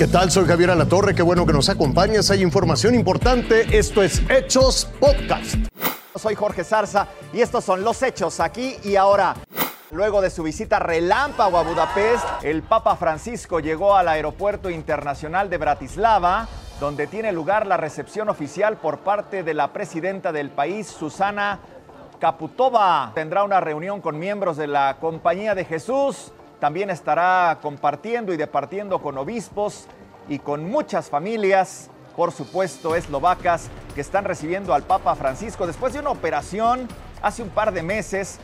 ¿Qué tal? Soy Javier Alatorre, qué bueno que nos acompañas. Hay información importante. Esto es Hechos Podcast. Soy Jorge Zarza y estos son los hechos aquí y ahora. Luego de su visita relámpago a Budapest, el Papa Francisco llegó al Aeropuerto Internacional de Bratislava, donde tiene lugar la recepción oficial por parte de la presidenta del país, Susana Kaputova. Tendrá una reunión con miembros de la Compañía de Jesús, también estará compartiendo y departiendo con obispos y con muchas familias, por supuesto, eslovacas, que están recibiendo al Papa Francisco después de una operación hace un par de meses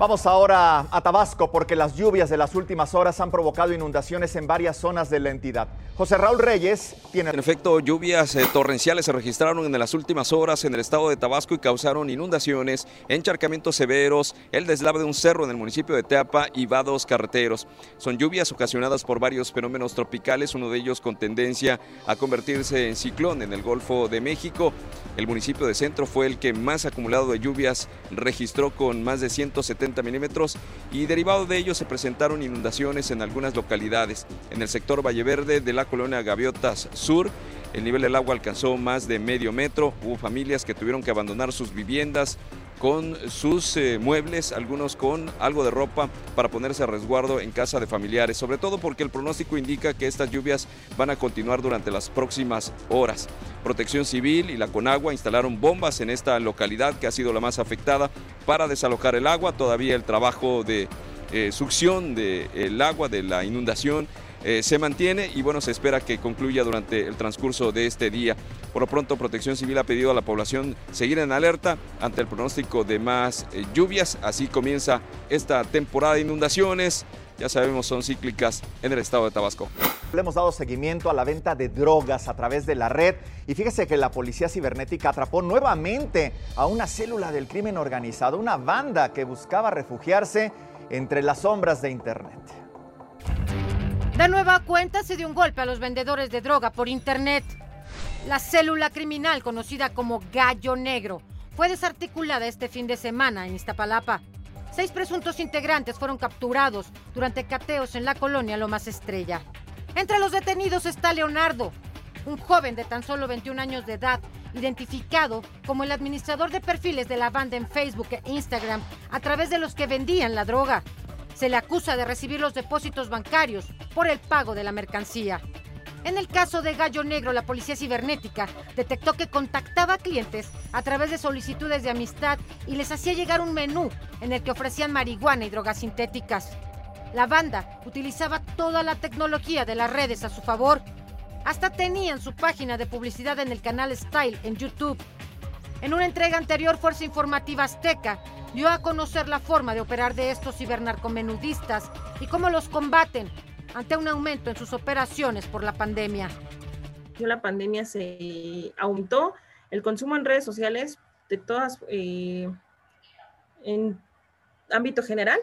Vamos ahora a Tabasco porque las lluvias de las últimas horas han provocado inundaciones en varias zonas de la entidad. José Raúl Reyes tiene... En efecto, lluvias eh, torrenciales se registraron en las últimas horas en el estado de Tabasco y causaron inundaciones, encharcamientos severos, el deslave de un cerro en el municipio de Teapa y vados carreteros. Son lluvias ocasionadas por varios fenómenos tropicales, uno de ellos con tendencia a convertirse en ciclón en el Golfo de México. El municipio de Centro fue el que más acumulado de lluvias registró con más de 170 milímetros y derivado de ello se presentaron inundaciones en algunas localidades. En el sector Valle Verde de la colonia Gaviotas Sur, el nivel del agua alcanzó más de medio metro. Hubo familias que tuvieron que abandonar sus viviendas con sus eh, muebles, algunos con algo de ropa para ponerse a resguardo en casa de familiares, sobre todo porque el pronóstico indica que estas lluvias van a continuar durante las próximas horas. Protección Civil y la Conagua instalaron bombas en esta localidad que ha sido la más afectada para desalojar el agua. Todavía el trabajo de eh, succión del agua, de la inundación, eh, se mantiene y bueno, se espera que concluya durante el transcurso de este día. Por lo pronto, Protección Civil ha pedido a la población seguir en alerta ante el pronóstico de más eh, lluvias. Así comienza esta temporada de inundaciones. Ya sabemos, son cíclicas en el estado de Tabasco. Le hemos dado seguimiento a la venta de drogas a través de la red y fíjese que la policía cibernética atrapó nuevamente a una célula del crimen organizado, una banda que buscaba refugiarse entre las sombras de Internet. De nueva cuenta se dio un golpe a los vendedores de droga por Internet. La célula criminal conocida como Gallo Negro fue desarticulada este fin de semana en Iztapalapa. Seis presuntos integrantes fueron capturados durante cateos en la colonia Lomas Estrella. Entre los detenidos está Leonardo, un joven de tan solo 21 años de edad, identificado como el administrador de perfiles de la banda en Facebook e Instagram a través de los que vendían la droga. Se le acusa de recibir los depósitos bancarios por el pago de la mercancía. En el caso de Gallo Negro, la policía cibernética detectó que contactaba a clientes a través de solicitudes de amistad y les hacía llegar un menú en el que ofrecían marihuana y drogas sintéticas. La banda utilizaba toda la tecnología de las redes a su favor. Hasta tenían su página de publicidad en el canal Style en YouTube. En una entrega anterior, Fuerza Informativa Azteca dio a conocer la forma de operar de estos cibernarcomenudistas y cómo los combaten ante un aumento en sus operaciones por la pandemia. La pandemia se aumentó el consumo en redes sociales de todas, eh, en ámbito general,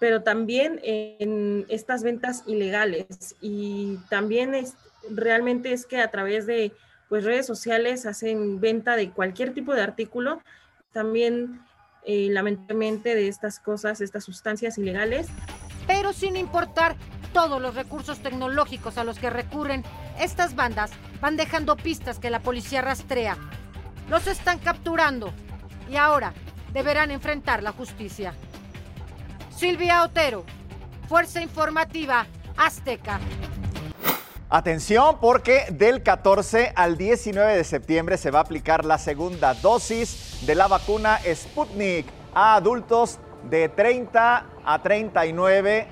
pero también en estas ventas ilegales. Y también es, realmente es que a través de pues, redes sociales hacen venta de cualquier tipo de artículo. También eh, lamentablemente de estas cosas, estas sustancias ilegales. Pero sin importar todos los recursos tecnológicos a los que recurren, estas bandas van dejando pistas que la policía rastrea. Los están capturando y ahora deberán enfrentar la justicia. Silvia Otero, Fuerza Informativa Azteca. Atención porque del 14 al 19 de septiembre se va a aplicar la segunda dosis de la vacuna Sputnik a adultos de 30 a 39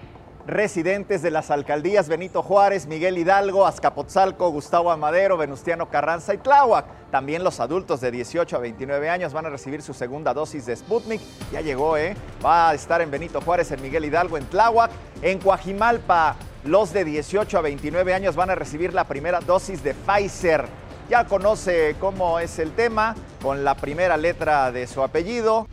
residentes de las alcaldías Benito Juárez, Miguel Hidalgo, Azcapotzalco, Gustavo Amadero, Venustiano Carranza y Tláhuac. También los adultos de 18 a 29 años van a recibir su segunda dosis de Sputnik. Ya llegó, ¿eh? Va a estar en Benito Juárez, en Miguel Hidalgo, en Tláhuac, en Coajimalpa, los de 18 a 29 años van a recibir la primera dosis de Pfizer. Ya conoce cómo es el tema con la primera letra de su apellido.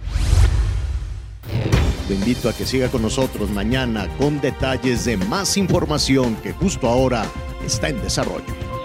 Te invito a que siga con nosotros mañana con detalles de más información que justo ahora está en desarrollo.